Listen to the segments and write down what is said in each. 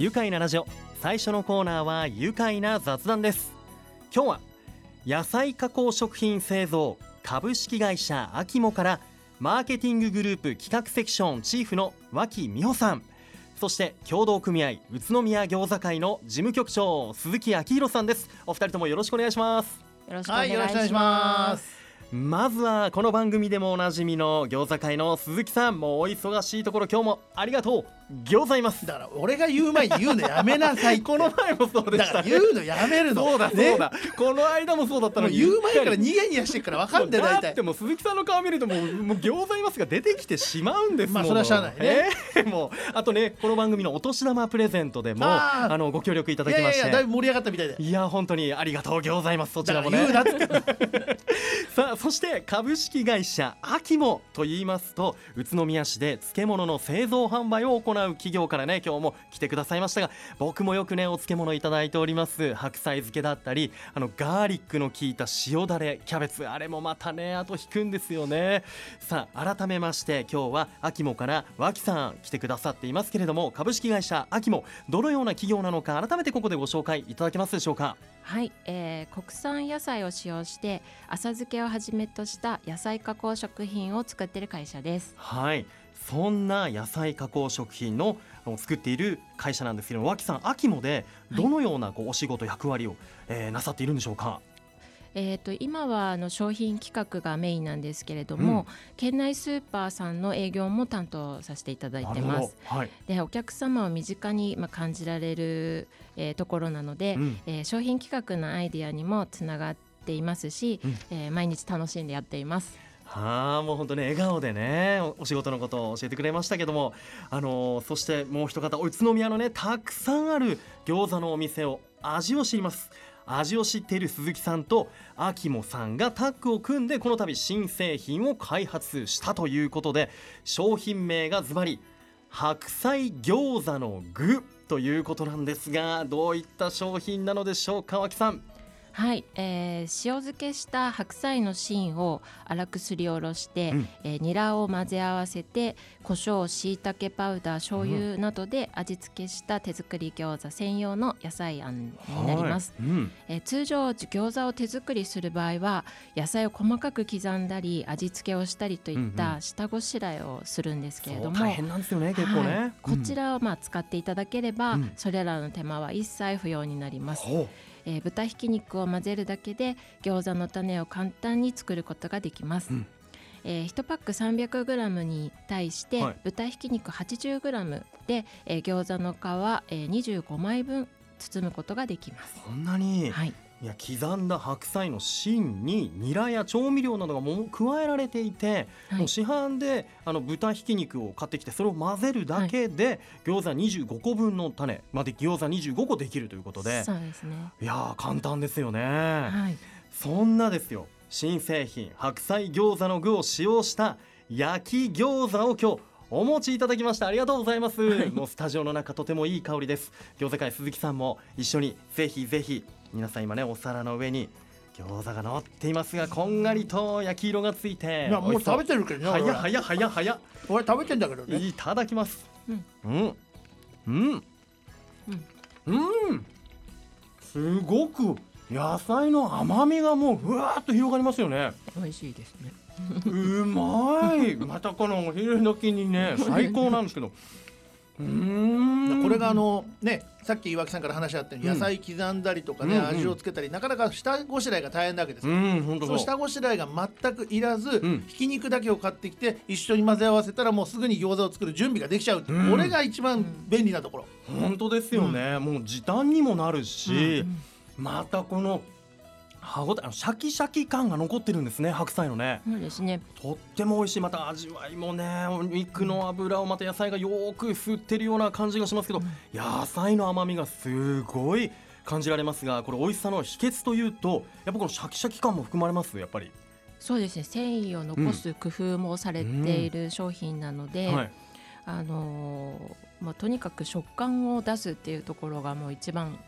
愉快なラジオ。最初のコーナーは愉快な雑談です。今日は野菜加工食品製造株式会社アキモからマーケティンググループ企画セクションチーフの脇美穂さん。そして協同組合宇都宮餃子会の事務局長鈴木明弘さんです。お二人ともよろしくお願いします。よろしくおはい、願いしよろしくお願いしま。ますす。まずはこの番組でもおなじみの餃子会の鈴木さん。もうお忙しいところ今日もありがとう餃子います。だから俺が言う前に言うのやめなさい。この前もそうでだした。から言うのやめるの。そうだそうだ、この間もそうだったの言う前からニヤニヤしてるから分かんで大体て。もう鈴木さんの顔見るともうもう餃子いますが出てきてしまうんですものまあそれはしゃあないね。えーもうあとねこの番組のお年玉プレゼントでもあのご協力いたいだきまして。やいやいやだいぶ盛り上がったみたいで。いや本当にありがとう餃子いますそちららもね。言うなって。さあそして株式会社アキモと言いますと宇都宮市で漬物の製造販売を行う企業からね今日も来てくださいましたが僕もよくねお漬物いただいております。白菜漬けだったりあのガーリックの効いた塩だれキャベツあれもまたねあと引くんですよね。さあ改めまして今日はアキモから脇さん来てくださっていますけれども株式会社アキモどのような企業なのか改めてここでご紹介いただけますでしょうか？はい、えー、国産野菜を使用して浅漬けをはじめとした野菜加工食品を作っている会社です。はいそんな野菜加工食品の作っている会社なんですけど脇さん秋もでどのようなこうお仕事役割を、えーなさっているんでしょうか？えー、と今はあの商品企画がメインなんですけれども、県内スーパーさんの営業も担当させていただいてます。はい、でお客様を身近にまあ感じられる、えーところなので、うん。えー商品企画のアイデアにもつながっていますし、うん。えー毎日楽しんでやっています。はあもう本当ね笑顔でねお仕事のことを教えてくれましたけどもあのーそしてもう一方宇都宮のねたくさんある餃子のお店を味を知ります。味を知っている鈴木さんとアキモさんがタッグを組んでこの度新製品を開発したということで商品名がズバリ白菜餃子の具ということなんですがどういった商品なのでしょうか脇さん。はい、えー塩漬けした白菜の芯を粗くすりおろして、うん。えーニラを混ぜ合わせて胡椒しいたけパウダー醤油などで味付けした手作り餃子専用の野菜あんになります、はい。うん。えー通常餃子を手作りする場合は野菜を細かく刻んだり味付けをしたりといっうんうた下ごしらえをするんですけれども、そう大変なんですよね結構ね、はいこちらをまあ使っていただければ、うん。それらの手間は一切不要になります、えー豚ひき肉を混ぜるだけで餃子の種を簡単に作ることができます、うん。えー1パック 300g に対して、はい。豚ひき肉 80g で、えー餃子の皮、えー25枚分包むことができます、そんなに、はい、いや刻んだ白菜の芯にニラや調味料などがもう加えられていて、はい。もう市販であの豚ひき肉を買ってきてそれを混ぜるだけで、餃子25個分の種まで餃子25個できるということで。そうですね。いやー簡単ですよね、はい。そんなですよ。新製品白菜餃子の具を使用した焼き餃子を今日お持ちいただきましたありがとうございます、もうスタジオの中とてもいい香りです。餃子会鈴木さんも一緒にぜひぜひ皆さん今ねお皿の上に餃子が乗っていますがこんがりと焼き色がついていやもう食べててるけどね。は俺。やはやはやはや俺食べてんだけどね。いただきます。うん。うん。うん。うん。すごく野菜の甘みがもうふわーっと広がりますよね。美味しいですねうまい。またこのお昼時にね最高なんですけど。うーん。これがあのねさっき岩木さんから話あったようにうん。野菜刻んだりとかね、うんうん。味をつけたりなかなか下ごしらえが大変なわけです。うよ、んそう。下ごしらえが全くいらず、ん。ひき肉だけを買ってきて一緒に混ぜ合わせたらもうすぐに餃子を作る準備ができちゃう、うん。これが一番便利なところ、本当ですよね、もう時短にもなるし、またこの歯ごたえあのシャキシャキ感が残ってるんですね白菜のね。そうですね。とっても美味しいまた味わいもねお肉の脂をまた野菜がよーく吸ってるような感じがしますけど、野菜の甘みがすごい感じられますがこれ美味しさの秘訣というとやっぱこのシャキシャキ感も含まれますやっぱり、そうですね。繊維を残す工夫もされている商品なので、はい、あのーまあ、とにかく食感を出すっていうところがもう一番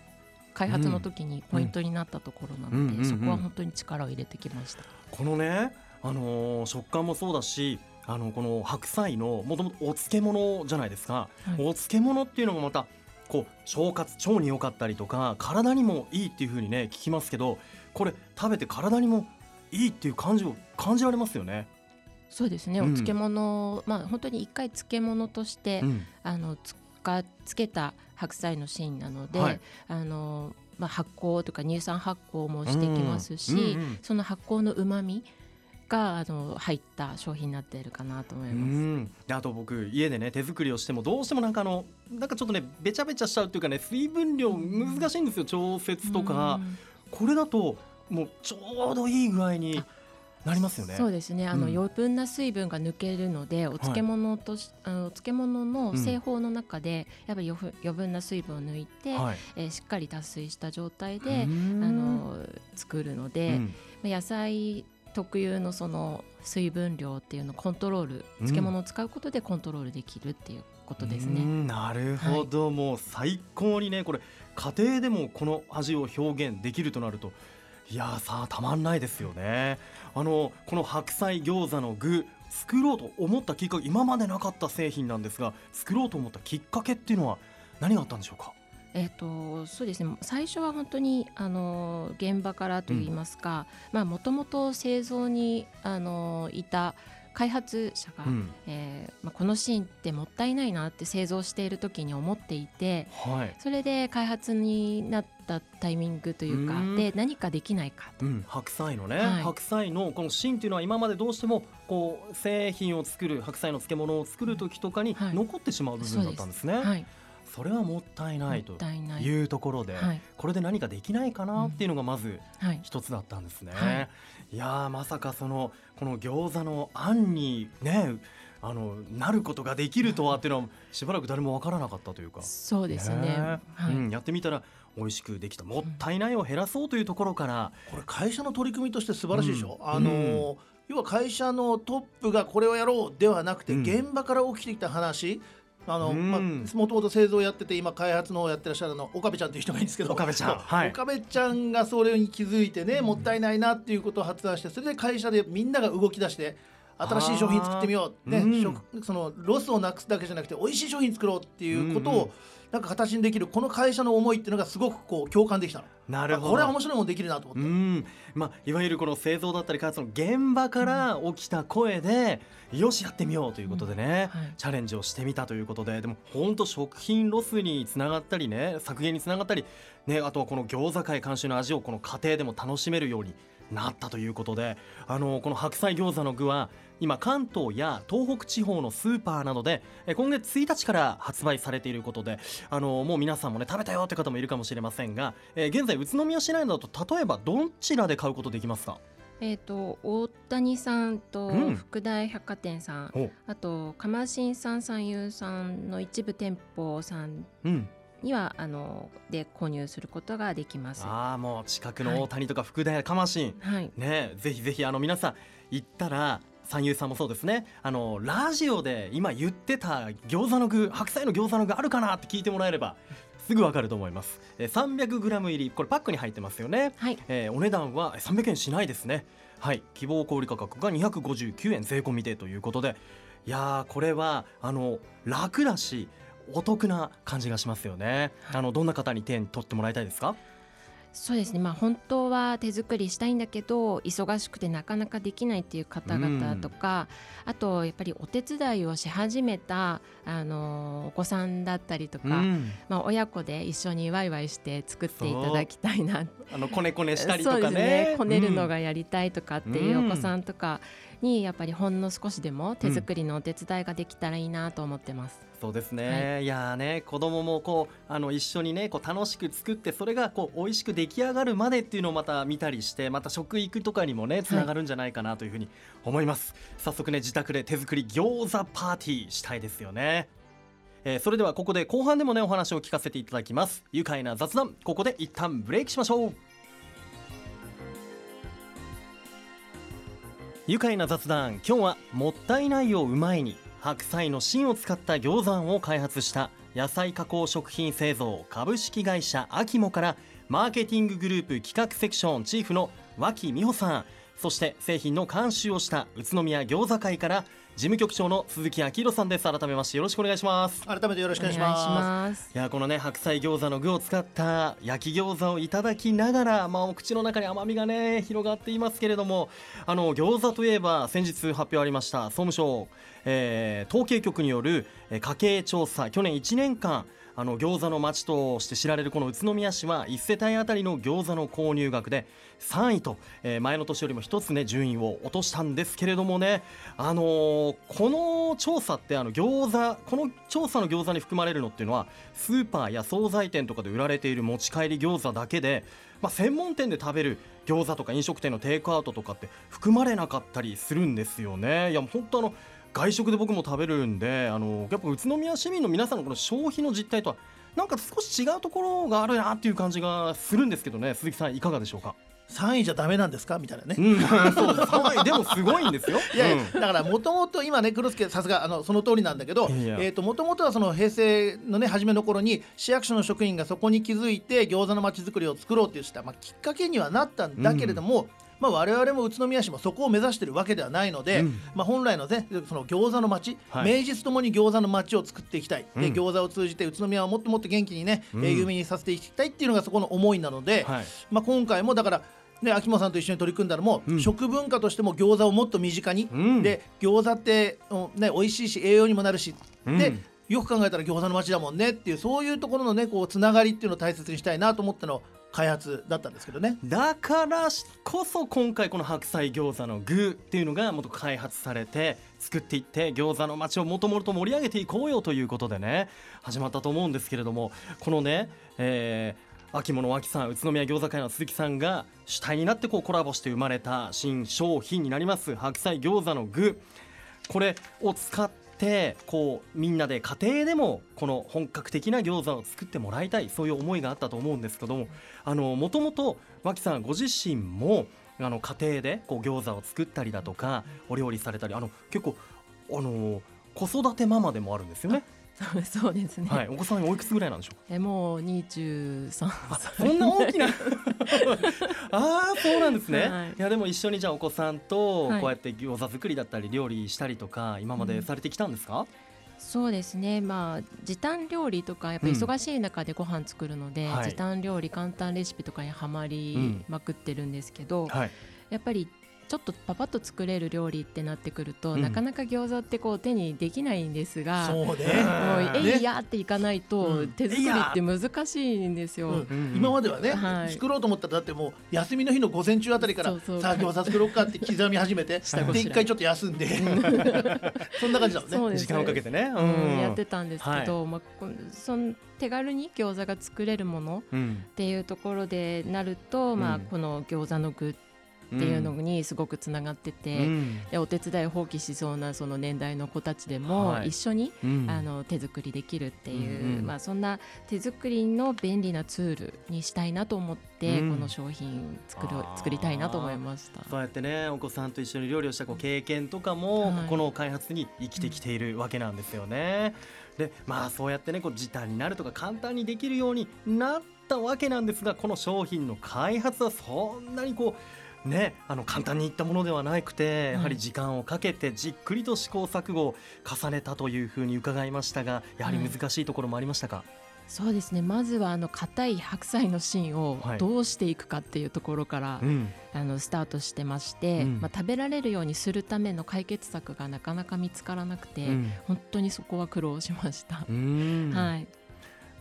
開発の時にポイントになったところなので、そこは本当に力を入れてきました。このね、あのー食感もそうだしあのこの白菜のもともとお漬物じゃないですか、はい。お漬物っていうのがまたこう腸活腸に良かったりとか体にもいいっていう風にね聞きますけどこれ食べて体にもいいっていう感じを感じられますよね。そうですね、うん。お漬物まあ本当に一回漬物として、うん。あのつかつけた白菜の芯なので、はい。あのまあ、発酵とか乳酸発酵もしてきますし、うんうんうん。その発酵のうまみがあの入った商品になっているかなと思いうます。あと僕家でね手作りをしてもどうしてもなんかあのなんかちょっとねべちゃべちゃしちゃうっていうかね水分量難しいんですよ調節とか。うん。これだともうちょうどいい具合になりますよね。そうですね。あの、うん。余分な水分が抜けるのでお漬物とし、あのお漬物の製法の中で、やっぱり余分余分な水分を抜いて、はい、えーしっかり脱水した状態で、うん。あの作るので、うん。まあ野菜特有のその水分量っていうのをコントロール漬物を使うことでコントロールできるっていうことですね。うん。なるほど、もう最高にねこれ家庭でもこの味を表現できるとなるといやーさあたまんないですよね。あのこの白菜餃子の具作ろうと思ったきっかけ今までなかった製品なんですが作ろうと思ったきっかけっていうのは何があったんでしょうか？えっ、とそうですね。最初は本当にあの現場からといいますか、まあもともと製造にあのいた開発者が、うん。えーまあ、このシーンってもったいないなって製造している時に思っていてはい、それで開発になったタイミングというかうん。で何かできないかと。うん、白菜のね、はい。白菜のこの芯っていうのは今までどうしてもこう製品を作る白菜の漬物を作る時とかにはい。残ってしまう部分だったんですね。はい、それはもったいないというところで、はい。これで何かできないかなっていうのがまずはい。一つだったんですね。、はい。やーまさかそのこの餃子のあんにねあのなることができるとはっていうのはしばらく誰もわからなかったというか。そうですね。ね。はい。うん、やってみたら美味しくできた。もったいないを減らそうというところから、これ会社の取り組みとして素晴らしいでしょ、うん。あのー要は会社のトップがこれをやろうではなくて、うん。現場から起きてきた話あの、うん。まあ、もともと製造やってて今開発のをやってらっしゃるの岡部ちゃんという人がいいんですけど。岡部ちゃん。はい。岡部ちゃんがそれに気づいてねもったいないなっていうことを発案してそれで会社でみんなが動き出して新しい商品作ってみよう、ねうん。食そのロスをなくすだけじゃなくて美味しい商品作ろうっていうことを、うんうんなんか形にできるこの会社の思いっていうのがすごくこう共感できたの。なるほどあこれは面白いもんできるなと思って。うんまあ、いわゆるこの製造だったり開発の現場から起きた声で、よしやってみようということでね、はいチャレンジをしてみたということででも本当食品ロスにつながったりね削減につながったり、ね、あとはこの餃子界監修の味をこの家庭でも楽しめるようになったということであのこの白菜餃子の具は今関東や東北地方のスーパーなどでえ今月1日から発売されていることであのもう皆さんもね食べたよって方もいるかもしれませんが、えー現在宇都宮市内だと例えばどちらで買うことできますか？えっ、と大谷さんとうん。福大百貨店さん、おあと釜新さん三遊さんの一部店舗さんうんにはあので購入することができます。はああもう近くの大谷とか福田やかましん、い、ねぜひぜひあの皆さん行ったら三遊さんもそうですね。あのラジオで今言ってた餃子の具白菜の餃子の具あるかなって聞いてもらえればすぐわかると思います、えー 300g 入りこれパックに入ってますよね、はい、えーお値段は300円しないですね。はい。希望小売価格が259円税込みでということで。いやーこれはあの楽だしお得な感じがしますよね、はい。あのどんな方に手に取ってもらいたいですか？そうですね。まあ本当は手作りしたいんだけど忙しくてなかなかできないっていう方々とか、あとやっぱりお手伝いをし始めたあのお子さんだったりとか、うん。まあ親子で一緒にワイワイして作っていただきたいな。あのこねこねしたりとかそうですね。こねるのうん。がやりたいとかっていうお子さんとかにやっぱりほんの少しでも手作りのお手伝いができたらいいなと思ってます。そうですね。い、やーね子供もこうあの一緒にねこう楽しく作ってそれがこう美味しく出来上がるまでっていうのをまた見たりしてまた食育とかにもねつながるんじゃないかなというふうに思います。早速ね自宅で手作り餃子パーティーしたいですよね。えーそれではここで後半でもねお話を聞かせていただきます愉快な雑談ここで一旦ブレイクしましょう愉快な雑談。今日はもったいないをうまいに。白菜の芯を使った餃子を開発した野菜加工食品製造株式会社アキモからマーケティンググループ企画セクションチーフの脇美穂さん。そして製品の監修をした宇都宮餃子会から事務局長の鈴木明宏さんです。改めましてよろしくお願いします。改めてよろしくお願いしまます。いやこのね白菜餃子の具を使った焼き餃子をいただきながら、まあ、お口の中に甘みがね広がっていますけれどもあの餃子といえば先日発表ありました総務省、えー統計局によるえー家計調査去年1年間あの餃子の町として知られるこの宇都宮市は1世帯当たりの餃子の購入額で3位と、えー前の年よりも1つね順位を落としたんですけれどもねあのーこの調査ってあの餃子この調査の餃子に含まれるのっていうのはスーパーや惣菜店とかで売られている持ち帰り餃子だけで、まあ、専門店で食べる餃子とか飲食店のテイクアウトとかって含まれなかったりするんですよね。いや本当あの外食で僕も食べるんであのやっぱ宇都宮市民の皆さんのこの消費の実態とはなんか少し違うところがあるなっていう感じがするんですけどね。鈴木さんいかがでしょうか？す3位じゃダメなんですか？みたいなね。うん。そうですはいでもすごいんですよ。いやだからもともと今ね黒助さすがあのその通りなんだけどもともとはその平成のね初めの頃に市役所の職員がそこに気づいて餃子の街づくりを作ろうってした、まあ、きっかけにはなったんだけれども、まあ、我々も宇都宮市もそこを目指してるわけではないので、うん。まあ、本来のねその餃子の街、はい。名実ともに餃子の街を作っていきたい、でうん。餃子を通じて宇都宮をもっともっと元気にね、うん。えー有名にさせていきたいっていうのがそこの思いなので、はい。まあ、今回もだからね、秋元さんと一緒に取り組んだのも、うん。食文化としても餃子をもっと身近に、うん。で餃子って、うんね、美味しいし栄養にもなるし、うん。でよく考えたら餃子の街だもんねっていうそういうところのねこうつながりっていうのを大切にしたいなと思っての開発だったんですけどね。だからこそ今回この白菜餃子の具っていうのがもっと開発されて作っていって餃子の街をもともと盛り上げていこうよということでね始まったと思うんですけれどもこのね、えー秋物秋さん宇都宮餃子会の鈴木さんが主体になってこうコラボして生まれた新商品になります白菜餃子の具これを使ってこうみんなで家庭でもこの本格的な餃子を作ってもらいたいそういう思いがあったと思うんですけどももともと脇さんご自身もあの家庭でこう餃子を作ったりだとかお料理されたりあの結構あの子育てママでもあるんですよね。そうですね、はい、お子さんおいくつぐらいなんでしょう？えもう23歳そんな大きな？ああそうなんですね、はい。い、やでも一緒にじゃあお子さんとはい。こうやって餃子作りだったり料理したりとか今までされてきたんですか、そうですね。まあ時短料理とかやっぱり忙しい中でご飯作るので、はい。時短料理簡単レシピとかにはまりまくってるんですけど、はい。やっぱりちょっとパパッと作れる料理ってなってくると、うん。なかなか餃子ってこう手にできないんですがそうね。もうね。えいやっていかないと、うん。手作りって難しいんですよ。うんうん。今まではね、はい。作ろうと思ったらだってもう休みの日の午前中あたりからそうそう。さあ餃子作ろうかって刻み始めてで一回ちょっと休んで。そんな感じだもんね。時間をかけてね、うん。やってたんですけはど、まあ、その手軽に餃子が作れるものうん。っていうところでなると、まあ、うんこの餃子の具っていうのにすごくつながってて、うん。でお手伝い放棄しそうなその年代の子たちでもはい。一緒に、うん。あの手作りできるっていう、うんうん。まあ、そんな手作りの便利なツールにしたいなと思って、うん。この商品作る作りたいなと思いました。そうやってねお子さんと一緒に料理をしたこう経験とかも、はい。この開発に生きてきているわけなんですよね。でまあそうやってねこう時短になるとか簡単にできるようになったわけなんですがこの商品の開発はそんなにこうねあの簡単にいったものではなくてやはり時間をかけてじっくりと試行錯誤を重ねたというふうに伺いましたがやはり難しいところもありましたか、そうですね。まずはあの硬い白菜の芯をはい。どうしていくかっていうところから、うん。あのスタートしてまして、うん。まあ、食べられるようにするための解決策がなかなか見つからなくて、うん。本当にそこは苦労しました。うん。はい、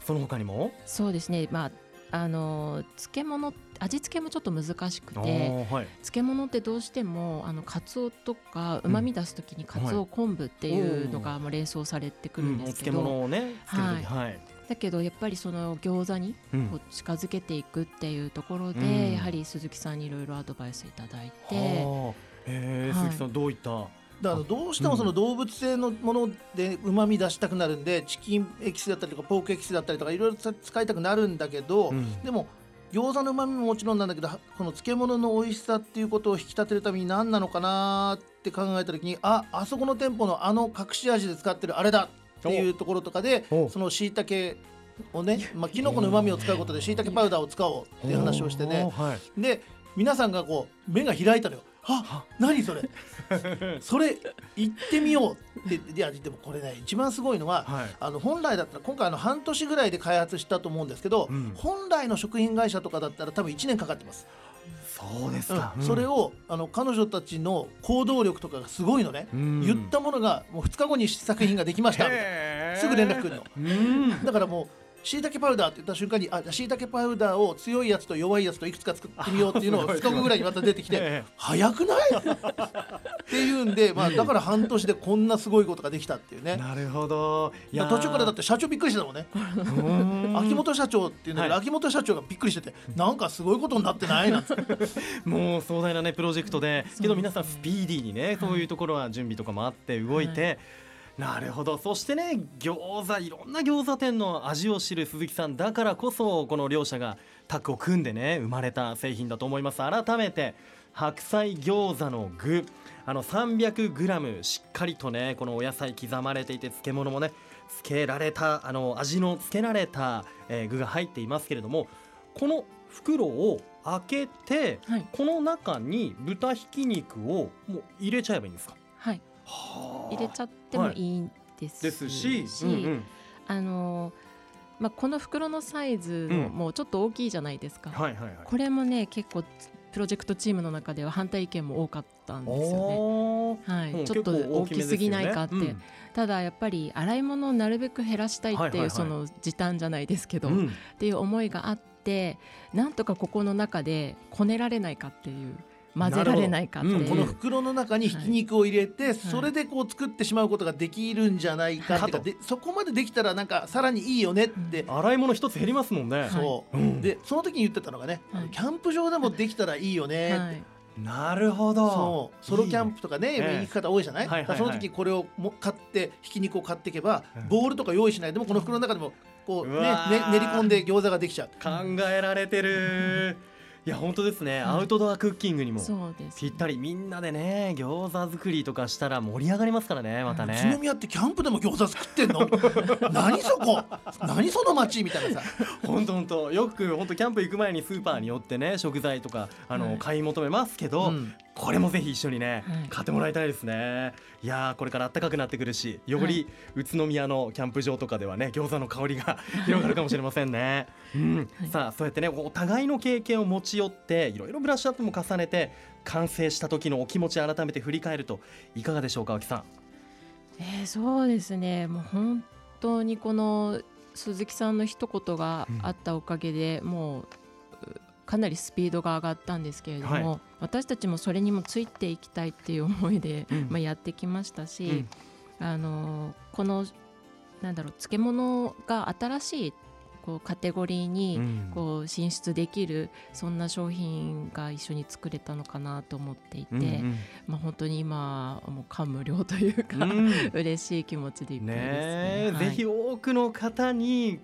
その他にも？そうですね、まああの漬物味付けもちょっと難しくてはい。漬物ってどうしてもあのカツオとかうまみ出す時にカツオ昆布っていうのがもう連想されてくるんですけど、うんね作る時はい、だけどやっぱりその餃子にうん。こう近づけていくっていうところで、うん。やはり鈴木さんにいろいろアドバイスいただいて。はあ。えーはい。鈴木さんどういっただからどうしてもその動物性のものでうまみ出したくなるんでチキンエキスだったりとかポークエキスだったりとかいろいろ使いたくなるんだけど、うん。でも餃子のうまみももちろんなんだけどはこの漬物の美味しさっていうことを引き立てるために何なのかなって考えた時にああそこの店舗のあの隠し味で使ってるあれだっていうところとかでおそのしいたけをね、まあ、きのこのうまみを使うことでしいたけパウダーを使おうっていう話をしてね。で皆さんがこう目が開いたのよあ何それ。それ行ってみようっていやでもこれね一番すごいのははい。あの本来だったら今回あの半年ぐらいで開発したと思うんですけど、うん。本来の食品会社とかだったら多分1年かかってます、そうですか、うん。それをあの彼女たちの行動力とかがすごいのね、うん。言ったものがもう2日後に試作品ができました。みたすぐ連絡来るの。うん。だからもうしいたけパウダーって言った瞬間にあしいたけパウダーを強いやつと弱いやつといくつか作ってみようっていうのを 2日後ぐらいにまた出てきて ええ。早くない？っていうんで、まあ、だから半年でこんなすごいことができたっていうね。なるほど。いやー。途中からだって社長びっくりしてたもんね。うん。秋元社長っていうんだけど、はい。秋元社長がびっくりしててなんかすごいことになってないなんて。もう壮大なねプロジェクトで。けど皆さんスピーディーにねそういうところは準備とかもあって動いて、なるほど。そしてね餃子いろんな餃子店の味を知る鈴木さんだからこそこの両者がタッグを組んでね生まれた製品だと思います。改めて白菜餃子の具。あの 300g しっかりとねこのお野菜刻まれていて漬物もねつけられたあの味のつけられた、えー具が入っていますけれどもこの袋を開けてはい。この中に豚ひき肉をもう入れちゃえばいいんですか？はい。は入れちゃってもいいんです。ですし、うんうん。あのまあ、この袋のサイズもうちょっと大きいじゃないですか、はいはいはい。これもね結構プロジェクトチームの中では反対意見も多かったんですよね。はい、うんちょっと大きすぎないかって、大きめですよねただやっぱり洗い物をなるべく減らしたいっていう、はいはいはい。その時短じゃないですけど、うんうん。っていう思いがあってなんとかここの中でこねられないかっていう混ぜられないかっていう、なるほど。この袋の中にひき肉を入れて、それでこう作ってしまうことができるんじゃないかって。い。そこまでできたらなんかさらにいいよねって、洗い物一つ減りますもんね、そう、うん。でその時に言ってたのがね、はい。キャンプ場でもできたらいいよねって、はい。なるほど。そう。ソロキャンプとかねいいね。行く方多いじゃない、はいはいはい。その時これをも買ってひき肉を買っていけば、うん。ボールとか用意しない。でもこの袋の中でもこうねうわー。ね練り込んで餃子ができちゃう。考えられてるいや本当ですね、アウトドアクッキングにもぴったり。みんなでね餃子作りとかしたら盛り上がりますからねまた宇都ね宮ってキャンプでも餃子作ってんの？何そこ？何その街みたいなさ。本当本当。よく本当キャンプ行く前にスーパーに寄ってね食材とかあの、はい。買い求めますけど、うんこれもぜひ一緒にね、はい。買ってもらいたいですね。いやーこれから暖かくなってくるしより宇都宮のキャンプ場とかではね餃子の香りが 広がるかもしれませんね、うん。はい。さあそうやってねお互いの経験を持ち寄っていろいろブラッシュアップも重ねて完成した時のお気持ち改めて振り返るといかがでしょうか青木さん？えーそうですね。もう本当にこの鈴木さんの一言があったおかげで、もううかなりスピードが上がったんですけれども、は私たちもそれにもついていきたいっていう思いで、うん。まあ、やってきましたし、うん。あのこのなんだろう漬物が新しいこうカテゴリーに、うん。こう進出できるそんな商品が一緒に作れたのかなと思っていて、うんうん。まあ、本当に今はもう感無量というか、うん。嬉しい気持ちでいっぱいですね。ね。え、はい。ぜひ多くの方に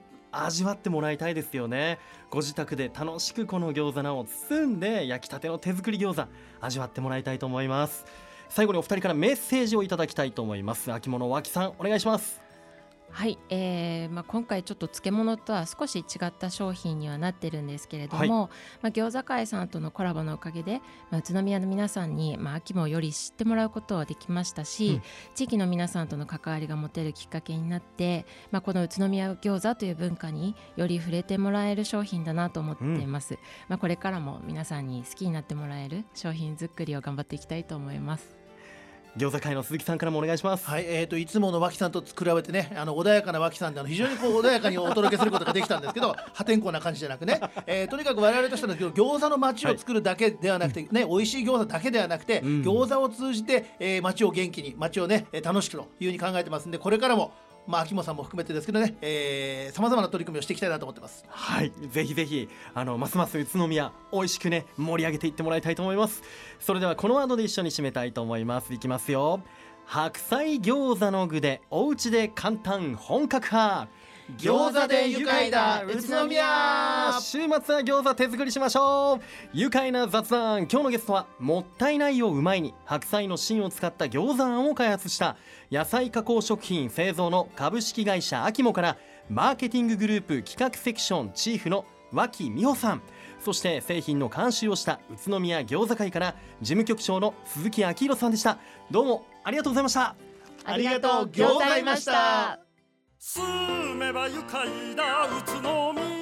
味わってもらいたいですよね。ご自宅で楽しくこの餃子なを包んで焼きたての手作り餃子味わってもらいたいと思います。最後にお二人からメッセージをいただきたいと思います。秋物脇さんお願いします。はい、えーまあ、今回ちょっと漬物とは少し違った商品にはなってるんですけれども、はい。まあ、餃子会さんとのコラボのおかげで、まあ、宇都宮の皆さんに、まあ、秋もより知ってもらうことはできましたし、うん。地域の皆さんとの関わりが持てるきっかけになって、まあ、この宇都宮餃子という文化により触れてもらえる商品だなと思っています、まあ、これからも皆さんに好きになってもらえる商品作りを頑張っていきたいと思います。餃子会の鈴木さんからもお願いします。はい、えー、といつもの脇さんと比べてねあの穏やかな脇さんであの非常にこう 穏やかにお届けすることができたんですけど破天荒な感じじゃなくね、えーとにかく我々としての餃子の街を作るだけではなくて、ね美味しい餃子だけではなくて、うん。餃子を通じて、えー街を元気に街をねえー楽しくというふうに考えてますんでこれからもまあ秋元さんも含めてですけどねさまざまな取り組みをしていきたいなと思ってます。はいぜひぜひあのますます宇都宮美味しくね盛り上げていってもらいたいと思います。それではこのワードで一緒に締めたいと思います。いきますよ。白菜餃子の具でお家で簡単本格派。餃子で愉快だ宇都宮。週末は餃子手作りしましょう。愉快な雑談今日のゲストはもったいないをうまいに白菜の芯を使った餃子案を開発した野菜加工食品製造の株式会社アキモからマーケティンググループ企画セクションチーフの脇美穂さん。そして製品の監修をした宇都宮餃子会から事務局長の鈴木明宏さんでした。どうもありがとうございました。ありがとうございました住めば愉快な宇都宮。